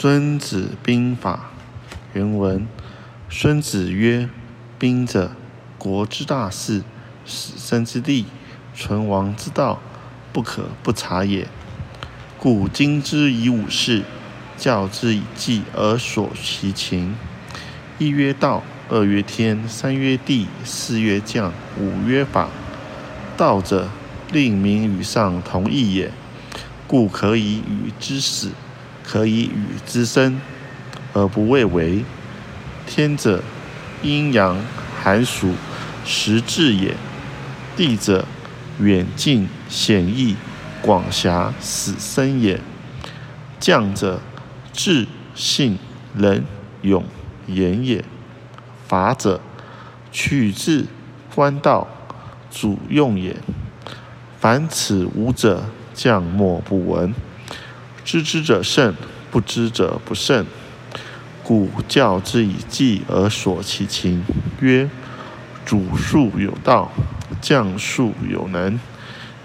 孙子兵法原文：孙子曰：“兵者，国之大事，死生之地，存亡之道，不可不察也。故今之以武事，教之以计而索其情。一曰道，二曰天，三曰地，四曰将，五曰法。道者，令民与上同意也，故可以与之死。”可以与之生而不畏为。天者，阴阳寒暑时至也；地者，远近险易广狭死生也。将者，智信仁勇严也。法者，取志官道主用也。凡此五者，将莫不闻。知之者胜，不知者不胜。故教之以计而索其情。曰：主术有道，将术有能。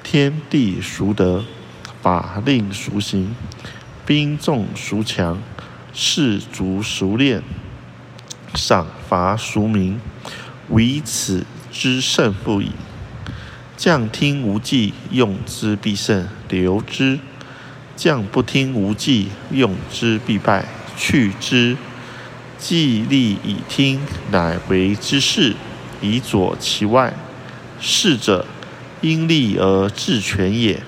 天地孰得？法令孰行？兵众孰强？士卒孰练？赏罚孰明？唯此之胜负矣。将听无计，用之必胜。留之。将不听无计，用之必败。去之，计利以听，乃为之事，以佐其外。士者，因利而制权也。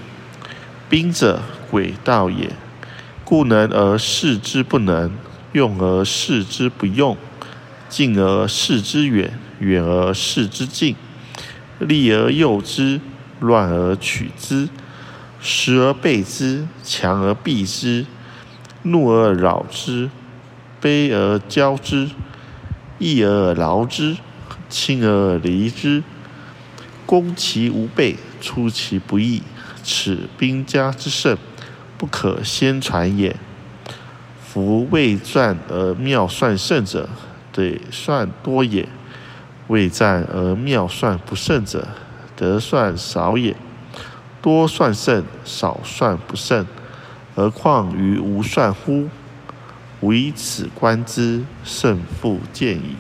兵者，诡道也。故能而示之不能，用而示之不用，近而示之远，远而示之近。利而诱之，乱而取之。时而备之，强而避之；怒而扰之，悲而骄之；义而劳之，亲而离之。攻其无备，出其不意，此兵家之胜，不可先传也。夫未战而妙算胜者，得算多也；未战而妙算不胜者，得算少也。多算胜，少算不胜，何况于无算乎？唯此观之，胜负见矣。